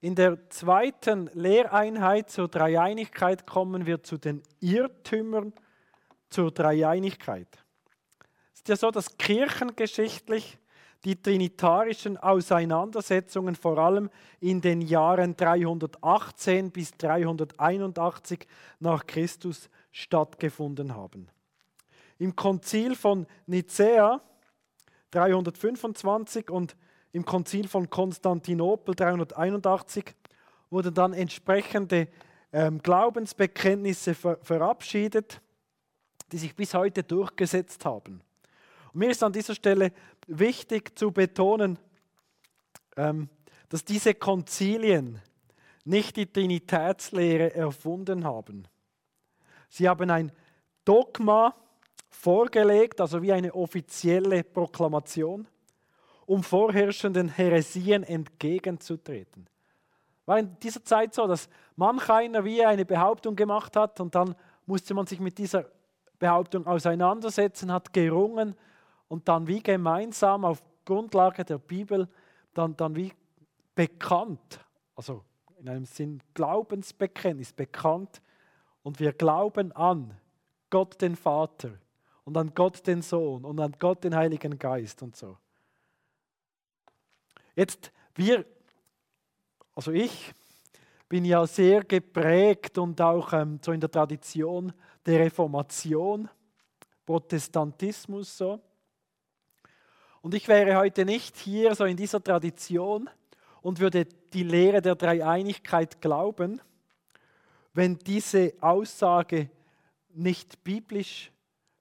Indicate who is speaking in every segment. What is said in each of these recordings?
Speaker 1: In der zweiten Lehreinheit zur Dreieinigkeit kommen wir zu den Irrtümern zur Dreieinigkeit. Es ist ja so, dass kirchengeschichtlich die trinitarischen Auseinandersetzungen vor allem in den Jahren 318 bis 381 nach Christus stattgefunden haben. Im Konzil von Nicäa 325 und im Konzil von Konstantinopel 381 wurden dann entsprechende ähm, Glaubensbekenntnisse ver verabschiedet, die sich bis heute durchgesetzt haben. Und mir ist an dieser Stelle wichtig zu betonen, ähm, dass diese Konzilien nicht die Trinitätslehre erfunden haben. Sie haben ein Dogma vorgelegt, also wie eine offizielle Proklamation, um vorherrschenden Heresien entgegenzutreten. War in dieser Zeit so, dass manch einer wie eine Behauptung gemacht hat und dann musste man sich mit dieser Behauptung auseinandersetzen, hat gerungen und dann wie gemeinsam auf Grundlage der Bibel dann, dann wie bekannt, also in einem Sinn Glaubensbekenntnis bekannt und wir glauben an Gott den Vater und an Gott den Sohn und an Gott den Heiligen Geist und so. Jetzt wir, also ich bin ja sehr geprägt und auch ähm, so in der Tradition der Reformation, Protestantismus so. Und ich wäre heute nicht hier so in dieser Tradition und würde die Lehre der Dreieinigkeit glauben, wenn diese Aussage nicht biblisch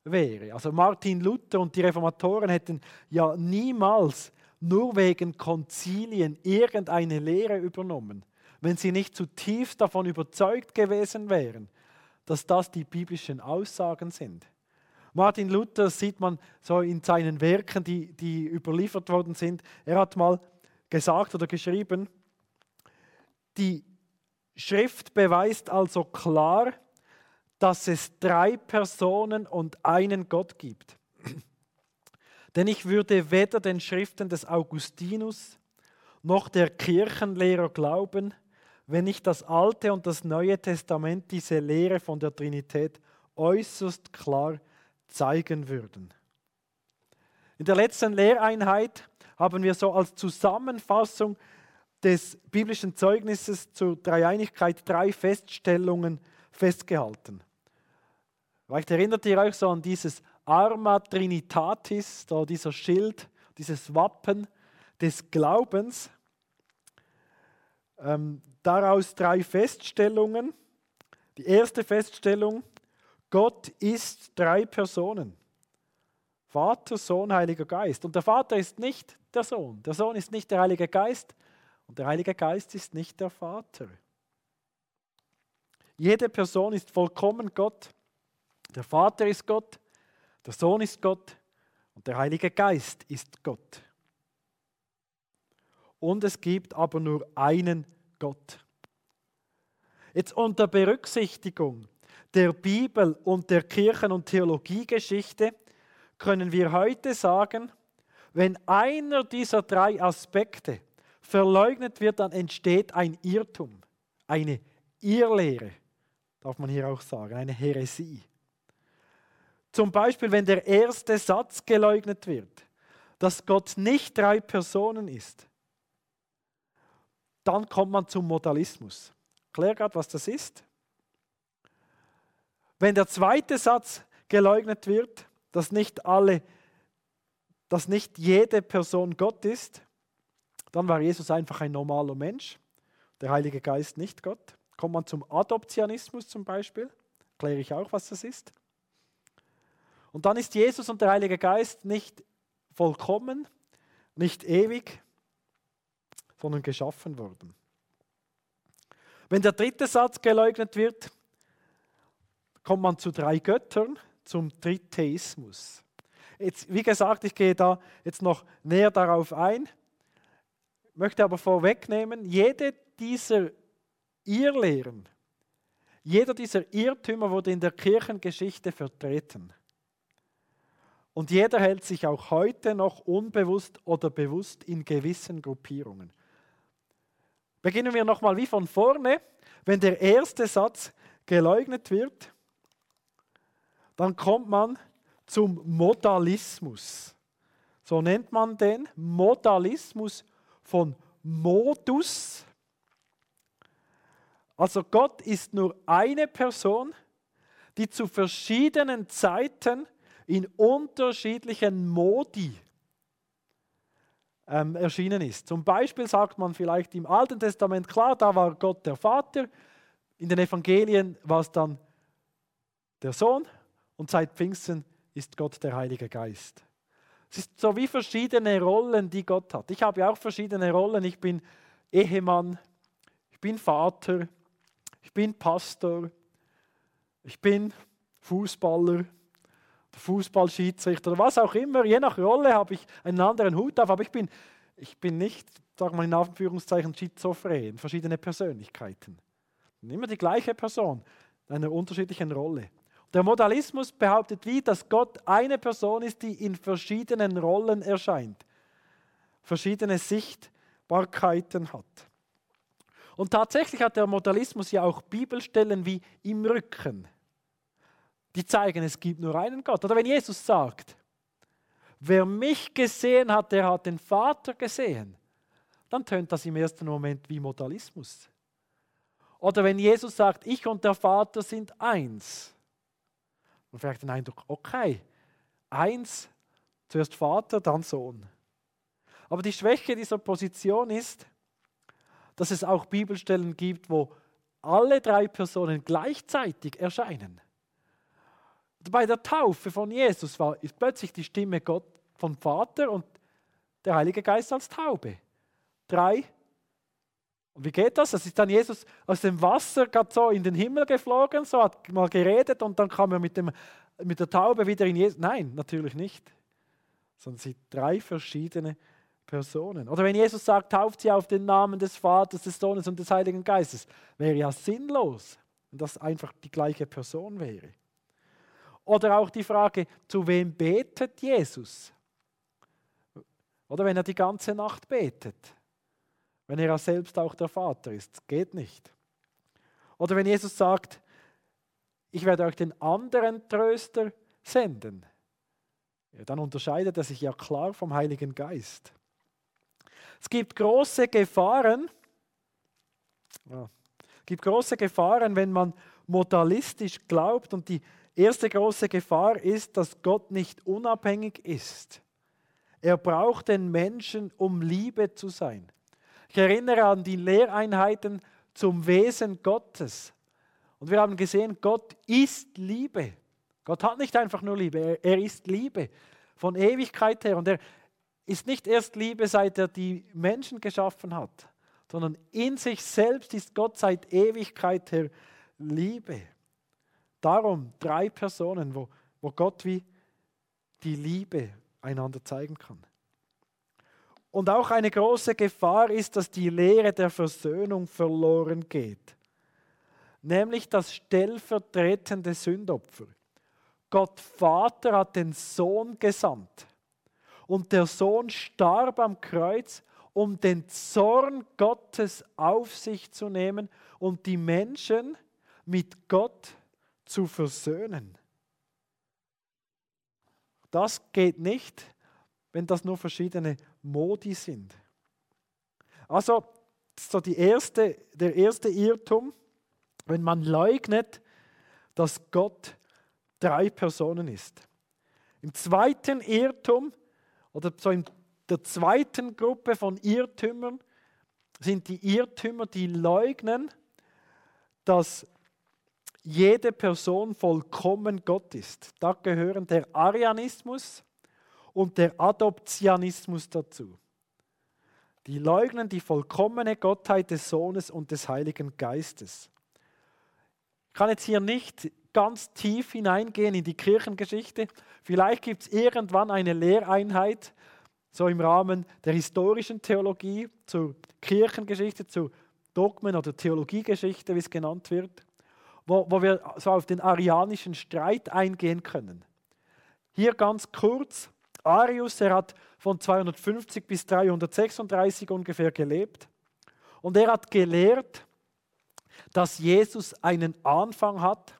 Speaker 1: wäre. Also Martin Luther und die Reformatoren hätten ja niemals nur wegen Konzilien irgendeine Lehre übernommen, wenn sie nicht zutiefst davon überzeugt gewesen wären, dass das die biblischen Aussagen sind. Martin Luther sieht man so in seinen Werken, die, die überliefert worden sind. Er hat mal gesagt oder geschrieben, die Schrift beweist also klar, dass es drei Personen und einen Gott gibt. Denn ich würde weder den Schriften des Augustinus noch der Kirchenlehrer glauben, wenn nicht das Alte und das Neue Testament diese Lehre von der Trinität äußerst klar zeigen würden. In der letzten Lehreinheit haben wir so als Zusammenfassung des biblischen Zeugnisses zur Dreieinigkeit drei Feststellungen festgehalten. Vielleicht erinnert ihr euch so an dieses Arma Trinitatis, da dieser Schild, dieses Wappen des Glaubens. Ähm, daraus drei Feststellungen. Die erste Feststellung, Gott ist drei Personen. Vater, Sohn, Heiliger Geist. Und der Vater ist nicht der Sohn. Der Sohn ist nicht der Heilige Geist. Und der Heilige Geist ist nicht der Vater. Jede Person ist vollkommen Gott. Der Vater ist Gott, der Sohn ist Gott und der Heilige Geist ist Gott. Und es gibt aber nur einen Gott. Jetzt unter Berücksichtigung der Bibel und der Kirchen- und Theologiegeschichte können wir heute sagen, wenn einer dieser drei Aspekte verleugnet wird, dann entsteht ein Irrtum, eine Irrlehre, darf man hier auch sagen, eine Häresie. Zum Beispiel, wenn der erste Satz geleugnet wird, dass Gott nicht drei Personen ist, dann kommt man zum Modalismus. Klär gerade, was das ist. Wenn der zweite Satz geleugnet wird, dass nicht alle, dass nicht jede Person Gott ist, dann war Jesus einfach ein normaler Mensch, der Heilige Geist nicht Gott. Kommt man zum Adoptionismus zum Beispiel, kläre ich auch, was das ist. Und dann ist Jesus und der Heilige Geist nicht vollkommen, nicht ewig, sondern geschaffen worden. Wenn der dritte Satz geleugnet wird, kommt man zu drei Göttern, zum Tritheismus. Jetzt, wie gesagt, ich gehe da jetzt noch näher darauf ein, möchte aber vorwegnehmen, jede dieser Irrlehren, jeder dieser Irrtümer wurde in der Kirchengeschichte vertreten. Und jeder hält sich auch heute noch unbewusst oder bewusst in gewissen Gruppierungen. Beginnen wir nochmal wie von vorne. Wenn der erste Satz geleugnet wird, dann kommt man zum Modalismus. So nennt man den Modalismus von Modus. Also Gott ist nur eine Person, die zu verschiedenen Zeiten in unterschiedlichen Modi ähm, erschienen ist. Zum Beispiel sagt man vielleicht im Alten Testament, klar, da war Gott der Vater, in den Evangelien war es dann der Sohn und seit Pfingsten ist Gott der Heilige Geist. Es ist so wie verschiedene Rollen, die Gott hat. Ich habe ja auch verschiedene Rollen. Ich bin Ehemann, ich bin Vater, ich bin Pastor, ich bin Fußballer, Fußballschiedsrichter oder was auch immer. Je nach Rolle habe ich einen anderen Hut auf, aber ich bin, ich bin nicht, sagen wir in Anführungszeichen, schizophren, verschiedene Persönlichkeiten. Immer die gleiche Person in einer unterschiedlichen Rolle. Der Modalismus behauptet wie, dass Gott eine Person ist, die in verschiedenen Rollen erscheint, verschiedene Sichtbarkeiten hat. Und tatsächlich hat der Modalismus ja auch Bibelstellen wie im Rücken, die zeigen, es gibt nur einen Gott. Oder wenn Jesus sagt, wer mich gesehen hat, der hat den Vater gesehen, dann tönt das im ersten Moment wie Modalismus. Oder wenn Jesus sagt, ich und der Vater sind eins, und vielleicht den Eindruck, okay, eins, zuerst Vater, dann Sohn. Aber die Schwäche dieser Position ist, dass es auch Bibelstellen gibt, wo alle drei Personen gleichzeitig erscheinen. Bei der Taufe von Jesus war ist plötzlich die Stimme Gott vom Vater und der Heilige Geist als Taube. Drei und wie geht das? Das ist dann Jesus aus dem Wasser gerade so in den Himmel geflogen, so hat mal geredet und dann kam er mit, dem, mit der Taube wieder in Jesus. Nein, natürlich nicht. Sondern sie drei verschiedene Personen. Oder wenn Jesus sagt, tauft sie auf den Namen des Vaters, des Sohnes und des Heiligen Geistes, wäre ja sinnlos, wenn das einfach die gleiche Person wäre. Oder auch die Frage, zu wem betet Jesus? Oder wenn er die ganze Nacht betet wenn er selbst auch der Vater ist. Geht nicht. Oder wenn Jesus sagt, ich werde euch den anderen Tröster senden, ja, dann unterscheidet er sich ja klar vom Heiligen Geist. Es gibt große Gefahren, ja, es gibt große Gefahren, wenn man modalistisch glaubt und die erste große Gefahr ist, dass Gott nicht unabhängig ist. Er braucht den Menschen, um Liebe zu sein. Ich erinnere an die Lehreinheiten zum Wesen Gottes. Und wir haben gesehen, Gott ist Liebe. Gott hat nicht einfach nur Liebe, er, ist Liebe von Ewigkeit her. Und er ist nicht erst Liebe, seit er die Menschen geschaffen hat, sondern in sich selbst ist Gott seit Ewigkeit her Liebe. Darum drei Personen, wo, wo Gott wie die Liebe einander zeigen kann. Und auch eine große Gefahr ist, dass die Lehre der Versöhnung verloren geht. Nämlich das stellvertretende Sündopfer. Gott Vater hat den Sohn gesandt. Und der Sohn starb am Kreuz, um den Zorn Gottes auf sich zu nehmen und die Menschen mit Gott zu versöhnen. Das geht nicht, wenn das nur verschiedene Modi sind. Also, so die erste, der erste Irrtum, wenn man leugnet, dass Gott drei Personen ist. Im zweiten Irrtum oder so in der zweiten Gruppe von Irrtümern sind die Irrtümer, die leugnen, dass jede Person vollkommen Gott ist. Da gehören der Arianismus, und der Adoptionismus dazu. Die leugnen die vollkommene Gottheit des Sohnes und des Heiligen Geistes. Ich kann jetzt hier nicht ganz tief hineingehen in die Kirchengeschichte. Vielleicht gibt es irgendwann eine Lehreinheit, so im Rahmen der historischen Theologie, zur Kirchengeschichte, zu Dogmen oder Theologiegeschichte, wie es genannt wird, wo, wo wir so auf den arianischen Streit eingehen können. Hier ganz kurz, Arius, er hat von 250 bis 336 ungefähr gelebt. Und er hat gelehrt, dass Jesus einen Anfang hat,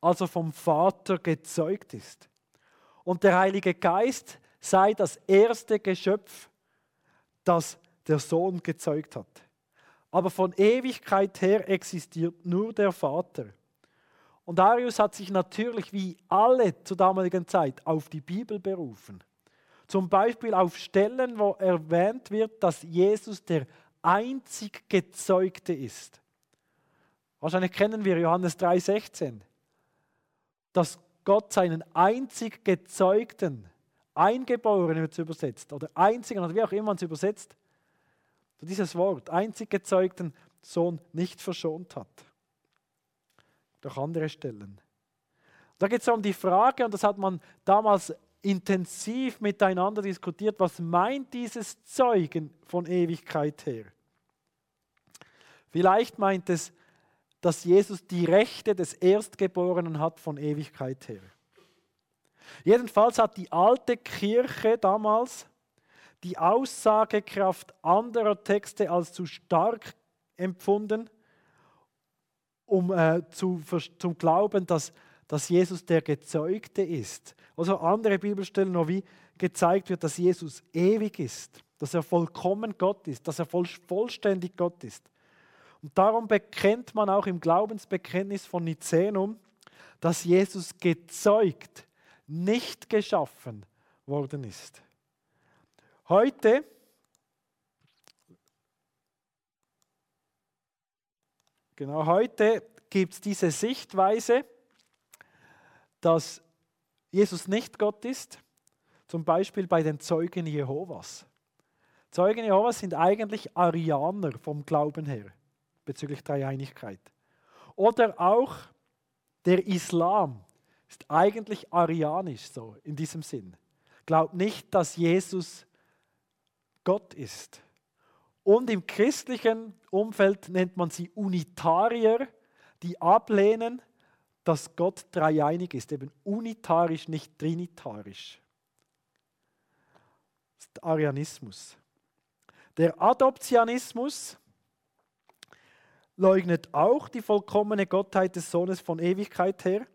Speaker 1: als er vom Vater gezeugt ist. Und der Heilige Geist sei das erste Geschöpf, das der Sohn gezeugt hat. Aber von Ewigkeit her existiert nur der Vater. Und Arius hat sich natürlich wie alle zur damaligen Zeit auf die Bibel berufen. Zum Beispiel auf Stellen, wo erwähnt wird, dass Jesus der einzig Gezeugte ist. Wahrscheinlich kennen wir Johannes 3,16, dass Gott seinen einzig Gezeugten, Eingeborenen wird es übersetzt, oder einzigen, oder wie auch immer man es übersetzt, dieses Wort, einzig gezeugten Sohn nicht verschont hat. Durch andere Stellen. Da geht es um die Frage, und das hat man damals intensiv miteinander diskutiert, was meint dieses Zeugen von Ewigkeit her? Vielleicht meint es, dass Jesus die Rechte des Erstgeborenen hat von Ewigkeit her. Jedenfalls hat die alte Kirche damals die Aussagekraft anderer Texte als zu stark empfunden, um äh, zu, zum Glauben, dass, dass Jesus der Gezeugte ist. Also andere Bibelstellen noch wie gezeigt wird, dass Jesus ewig ist, dass er vollkommen Gott ist, dass er voll, vollständig Gott ist. Und darum bekennt man auch im Glaubensbekenntnis von Nicänum, dass Jesus gezeugt, nicht geschaffen worden ist. Heute Genau heute gibt es diese Sichtweise, dass Jesus nicht Gott ist, zum Beispiel bei den Zeugen Jehovas. Zeugen Jehovas sind eigentlich Arianer vom Glauben her bezüglich Dreieinigkeit. Oder auch der Islam ist eigentlich arianisch so in diesem Sinn. Glaubt nicht, dass Jesus Gott ist. Und im christlichen Umfeld nennt man sie Unitarier, die ablehnen, dass Gott dreieinig ist, eben unitarisch, nicht trinitarisch. Das ist Arianismus. Der Adoptionismus leugnet auch die vollkommene Gottheit des Sohnes von Ewigkeit her,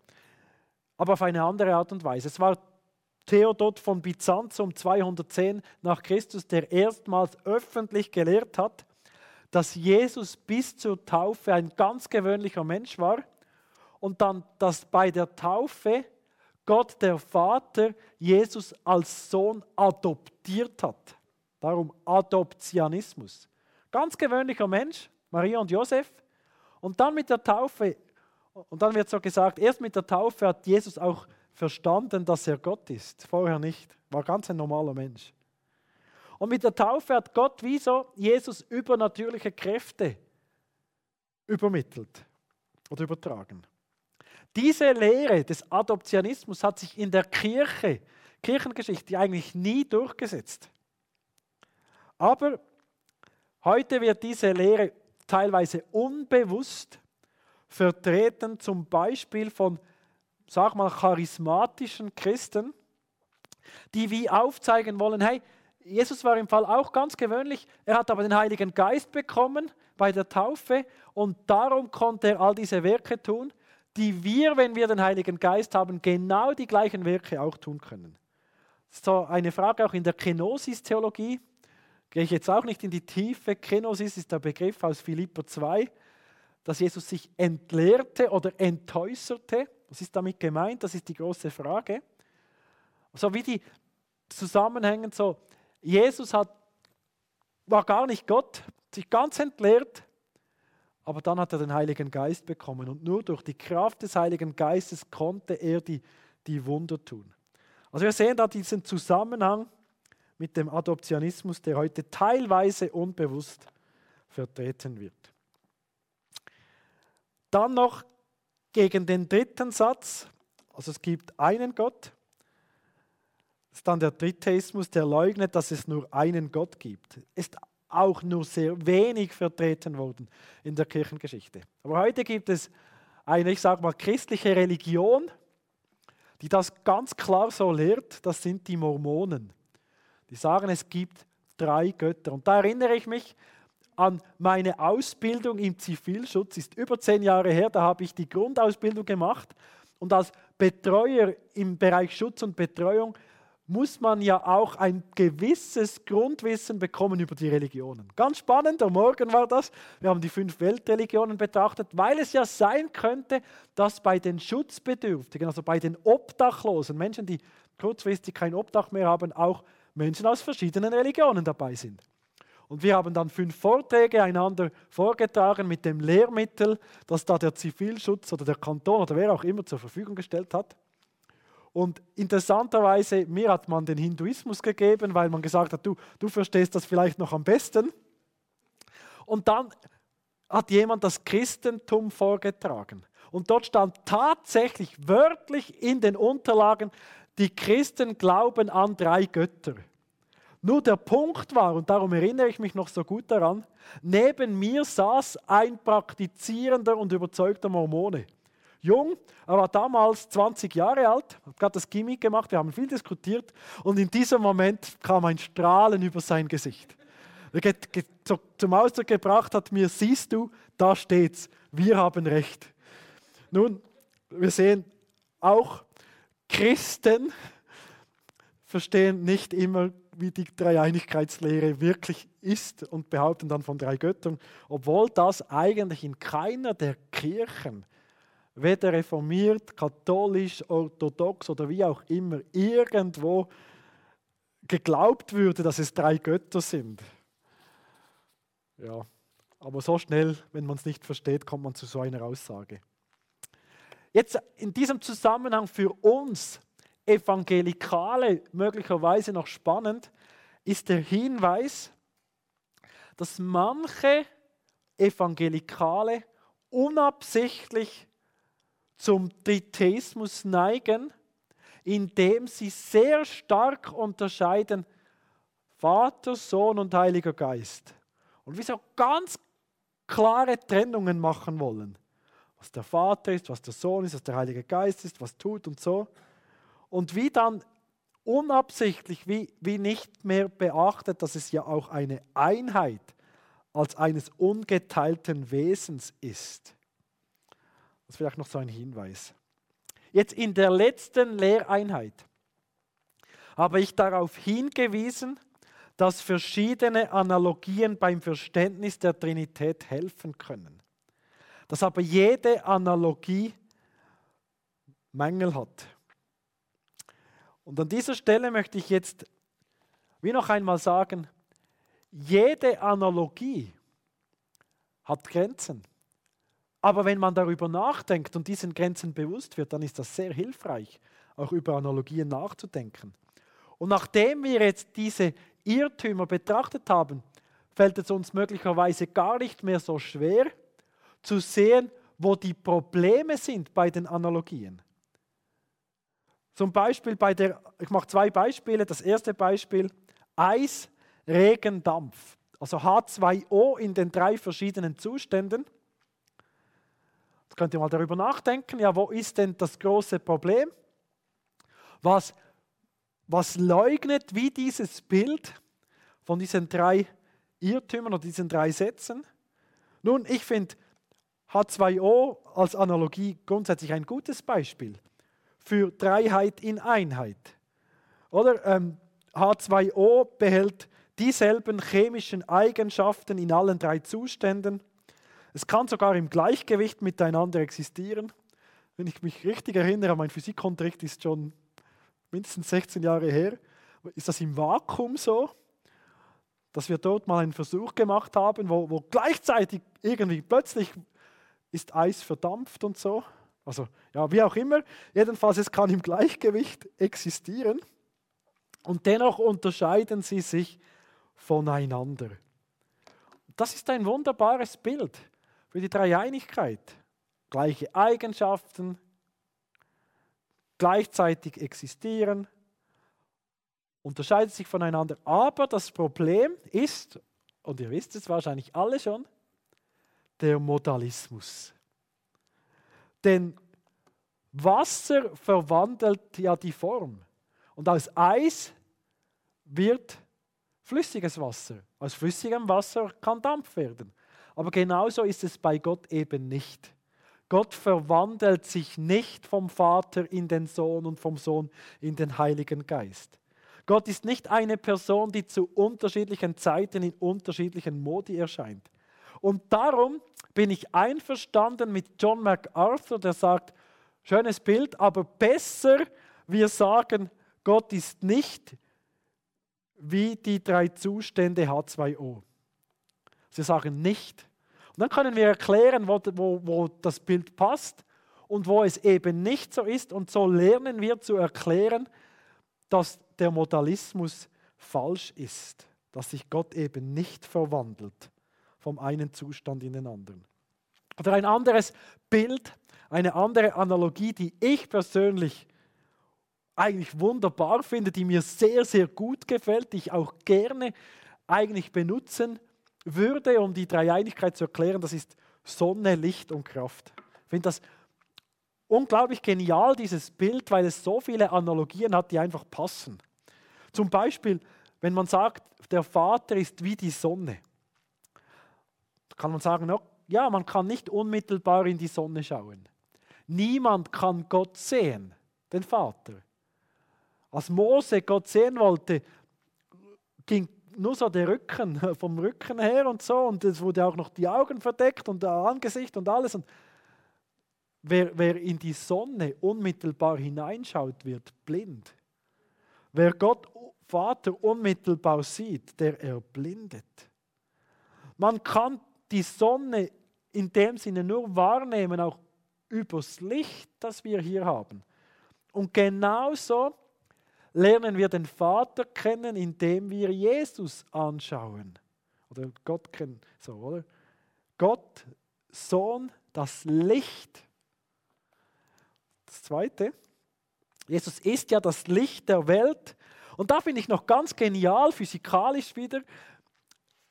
Speaker 1: aber auf eine andere Art und Weise. Es war Theodot von Byzantium 210 nach Christus, der erstmals öffentlich gelehrt hat, dass Jesus bis zur Taufe ein ganz gewöhnlicher Mensch war und dann, dass bei der Taufe Gott der Vater Jesus als Sohn adoptiert hat. Darum Adoptionismus. Ganz gewöhnlicher Mensch, Maria und Josef. Und dann mit der Taufe, und dann wird so gesagt, erst mit der Taufe hat Jesus auch verstanden, dass er Gott ist. Vorher nicht. War ganz ein normaler Mensch. Und mit der Taufe hat Gott wie so Jesus übernatürliche Kräfte übermittelt oder übertragen. Diese Lehre des Adoptionismus hat sich in der Kirche, Kirchengeschichte eigentlich nie durchgesetzt. Aber heute wird diese Lehre teilweise unbewusst vertreten, zum Beispiel von sag mal, charismatischen Christen, die wie aufzeigen wollen, hey, Jesus war im Fall auch ganz gewöhnlich, er hat aber den Heiligen Geist bekommen bei der Taufe und darum konnte er all diese Werke tun, die wir, wenn wir den Heiligen Geist haben, genau die gleichen Werke auch tun können. So eine Frage auch in der Kenosis-Theologie, gehe ich jetzt auch nicht in die Tiefe. Kenosis ist der Begriff aus Philipper 2, dass Jesus sich entleerte oder entäußerte. Was ist damit gemeint? Das ist die große Frage. So wie die zusammenhängen, so Jesus hat, war gar nicht Gott, sich ganz entleert, aber dann hat er den Heiligen Geist bekommen und nur durch die Kraft des Heiligen Geistes konnte er die, die Wunder tun. Also wir sehen da diesen Zusammenhang mit dem Adoptionismus, der heute teilweise unbewusst vertreten wird. Dann noch gegen den dritten Satz, also es gibt einen Gott, ist dann der Tritheismus, der leugnet, dass es nur einen Gott gibt. Ist auch nur sehr wenig vertreten worden in der Kirchengeschichte. Aber heute gibt es eine, ich sage mal, christliche Religion, die das ganz klar so lehrt, das sind die Mormonen. Die sagen, es gibt drei Götter. Und da erinnere ich mich an meine Ausbildung im Zivilschutz. Ist über zehn Jahre her, da habe ich die Grundausbildung gemacht. Und als Betreuer im Bereich Schutz und Betreuung muss man ja auch ein gewisses Grundwissen bekommen über die Religionen. Ganz spannend, am Morgen war das. Wir haben die fünf Weltreligionen betrachtet, weil es ja sein könnte, dass bei den Schutzbedürftigen, also bei den Obdachlosen, Menschen, die kurzfristig kein Obdach mehr haben, auch Menschen aus verschiedenen Religionen dabei sind. Und wir haben dann fünf Vorträge einander vorgetragen mit dem Lehrmittel, das da der Zivilschutz oder der Kanton oder wer auch immer zur Verfügung gestellt hat. Und interessanterweise, mir hat man den Hinduismus gegeben, weil man gesagt hat, du, du verstehst das vielleicht noch am besten. Und dann hat jemand das Christentum vorgetragen. Und dort stand tatsächlich wörtlich in den Unterlagen, die Christen glauben an drei Götter. Nur der Punkt war, und darum erinnere ich mich noch so gut daran, neben mir saß ein praktizierender und überzeugter Mormone. Jung, er war damals 20 Jahre alt, hat gerade das Gimmick gemacht, wir haben viel diskutiert und in diesem Moment kam ein Strahlen über sein Gesicht. Er zum Ausdruck gebracht hat mir, siehst du, da steht's, wir haben Recht. Nun, wir sehen auch Christen verstehen nicht immer, wie die Dreieinigkeitslehre wirklich ist und behaupten dann von drei Göttern, obwohl das eigentlich in keiner der Kirchen, weder reformiert, katholisch, orthodox oder wie auch immer, irgendwo geglaubt würde, dass es drei Götter sind. Ja, aber so schnell, wenn man es nicht versteht, kommt man zu so einer Aussage. Jetzt in diesem Zusammenhang für uns Evangelikale möglicherweise noch spannend, ist der Hinweis, dass manche Evangelikale unabsichtlich zum Tritheismus neigen, indem sie sehr stark unterscheiden Vater, Sohn und Heiliger Geist. Und wie so ganz klare Trennungen machen wollen. Was der Vater ist, was der Sohn ist, was der Heilige Geist ist, was tut und so und wie dann unabsichtlich, wie, wie nicht mehr beachtet, dass es ja auch eine Einheit als eines ungeteilten Wesens ist. Das ist vielleicht noch so ein Hinweis. Jetzt in der letzten Lehreinheit habe ich darauf hingewiesen, dass verschiedene Analogien beim Verständnis der Trinität helfen können. Dass aber jede Analogie Mängel hat. Und an dieser Stelle möchte ich jetzt wie noch einmal sagen, jede Analogie hat Grenzen. Aber wenn man darüber nachdenkt und diesen Grenzen bewusst wird, dann ist das sehr hilfreich, auch über Analogien nachzudenken. Und nachdem wir jetzt diese Irrtümer betrachtet haben, fällt es uns möglicherweise gar nicht mehr so schwer zu sehen, wo die Probleme sind bei den Analogien. Zum Beispiel bei der, ich mache zwei Beispiele. Das erste Beispiel, Eis, Regen, Dampf. Also H2O in den drei verschiedenen Zuständen. Jetzt könnt ihr mal darüber nachdenken, ja, wo ist denn das große Problem? Was, was leugnet wie dieses Bild von diesen drei Irrtümern oder diesen drei Sätzen? Nun, ich finde H2O als Analogie grundsätzlich ein gutes Beispiel für Dreiheit in Einheit. Oder ähm, H2O behält dieselben chemischen Eigenschaften in allen drei Zuständen. Es kann sogar im Gleichgewicht miteinander existieren. Wenn ich mich richtig erinnere, mein Physikunterricht ist schon mindestens 16 Jahre her. Ist das im Vakuum so, dass wir dort mal einen Versuch gemacht haben, wo, wo gleichzeitig irgendwie plötzlich ist Eis verdampft und so? Also ja, wie auch immer. Jedenfalls, es kann im Gleichgewicht existieren und dennoch unterscheiden sie sich voneinander. Das ist ein wunderbares Bild für die Dreieinigkeit. Gleiche Eigenschaften, gleichzeitig existieren, unterscheiden sich voneinander. Aber das Problem ist, und ihr wisst es wahrscheinlich alle schon, der Modalismus. Denn Wasser verwandelt ja die Form. Und aus Eis wird flüssiges Wasser. Aus flüssigem Wasser kann Dampf werden. Aber genauso ist es bei Gott eben nicht. Gott verwandelt sich nicht vom Vater in den Sohn und vom Sohn in den Heiligen Geist. Gott ist nicht eine Person, die zu unterschiedlichen Zeiten in unterschiedlichen Modi erscheint. Und darum bin ich einverstanden mit John MacArthur, der sagt, schönes Bild, aber besser wir sagen, Gott ist nicht wie die drei Zustände H2O. Sie sagen nicht. Und dann können wir erklären, wo, wo, wo das Bild passt und wo es eben nicht so ist. Und so lernen wir zu erklären, dass der Modalismus falsch ist, dass sich Gott eben nicht verwandelt vom einen Zustand in den anderen. Oder ein anderes Bild, eine andere Analogie, die ich persönlich eigentlich wunderbar finde, die mir sehr, sehr gut gefällt, die ich auch gerne eigentlich benutzen würde, um die Dreieinigkeit zu erklären, das ist Sonne, Licht und Kraft. Ich finde das unglaublich genial, dieses Bild, weil es so viele Analogien hat, die einfach passen. Zum Beispiel, wenn man sagt, der Vater ist wie die Sonne, kann man sagen, ja, man kann nicht unmittelbar in die Sonne schauen. Niemand kann Gott sehen, den Vater. Als Mose Gott sehen wollte, ging nur so der Rücken, vom Rücken her und so, und es wurde auch noch die Augen verdeckt und das Angesicht und alles. Und wer, wer in die Sonne unmittelbar hineinschaut, wird blind. Wer Gott Vater unmittelbar sieht, der erblindet. Man kann die Sonne in dem Sinne nur wahrnehmen, auch übers Licht, das wir hier haben. Und genauso lernen wir den Vater kennen, indem wir Jesus anschauen. Oder Gott kennen, so, oder? Gott, Sohn, das Licht. Das zweite, Jesus ist ja das Licht der Welt. Und da finde ich noch ganz genial, physikalisch wieder,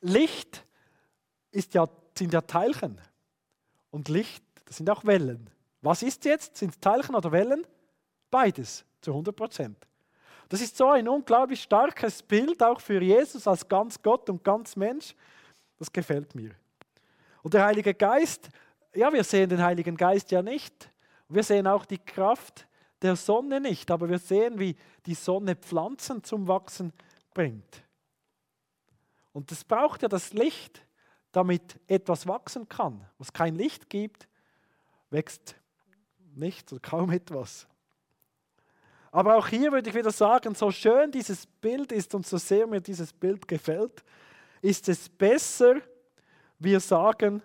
Speaker 1: Licht ist ja, sind ja Teilchen. Und Licht, das sind auch Wellen. Was ist jetzt? Sind es Teilchen oder Wellen? Beides, zu 100 Prozent. Das ist so ein unglaublich starkes Bild auch für Jesus als ganz Gott und ganz Mensch. Das gefällt mir. Und der Heilige Geist, ja, wir sehen den Heiligen Geist ja nicht. Wir sehen auch die Kraft der Sonne nicht, aber wir sehen, wie die Sonne Pflanzen zum Wachsen bringt. Und es braucht ja das Licht, damit etwas wachsen kann. Wo es kein Licht gibt, wächst nichts oder kaum etwas. Aber auch hier würde ich wieder sagen, so schön dieses Bild ist und so sehr mir dieses Bild gefällt, ist es besser, wir sagen,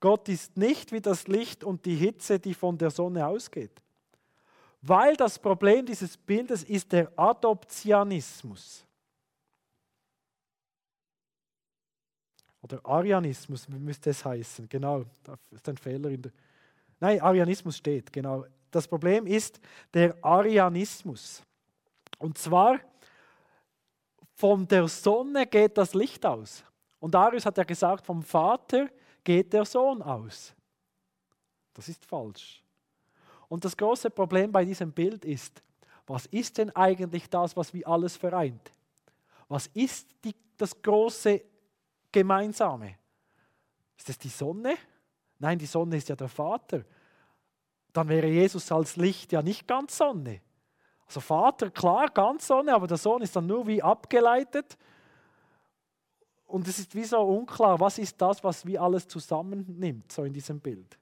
Speaker 1: Gott ist nicht wie das Licht und die Hitze, die von der Sonne ausgeht. Weil das Problem dieses Bildes ist der Adoptionismus. Oder Arianismus müsste es heißen. Genau, da ist ein Fehler in der. Nein, Arianismus steht, genau. Das Problem ist der Arianismus. Und zwar von der Sonne geht das Licht aus. Und Arius hat ja gesagt, vom Vater geht der Sohn aus. Das ist falsch. Und das große Problem bei diesem Bild ist, was ist denn eigentlich das, was wie alles vereint? Was ist die, das große Gemeinsame? Ist es die Sonne? Nein, die Sonne ist ja der Vater dann wäre Jesus als Licht ja nicht ganz Sonne. Also Vater, klar, ganz Sonne, aber der Sohn ist dann nur wie abgeleitet. Und es ist wie so unklar, was ist das, was wie alles zusammennimmt, so in diesem Bild.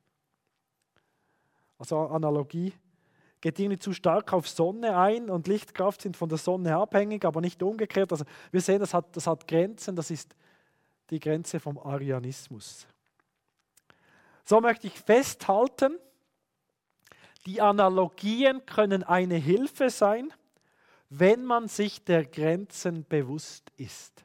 Speaker 1: Also Analogie geht irgendwie zu stark auf Sonne ein und Lichtkraft sind von der Sonne abhängig, aber nicht umgekehrt. Also wir sehen, das hat, das hat Grenzen, das ist die Grenze vom Arianismus. So möchte ich festhalten, die Analogien können eine Hilfe sein, wenn man sich der Grenzen bewusst ist.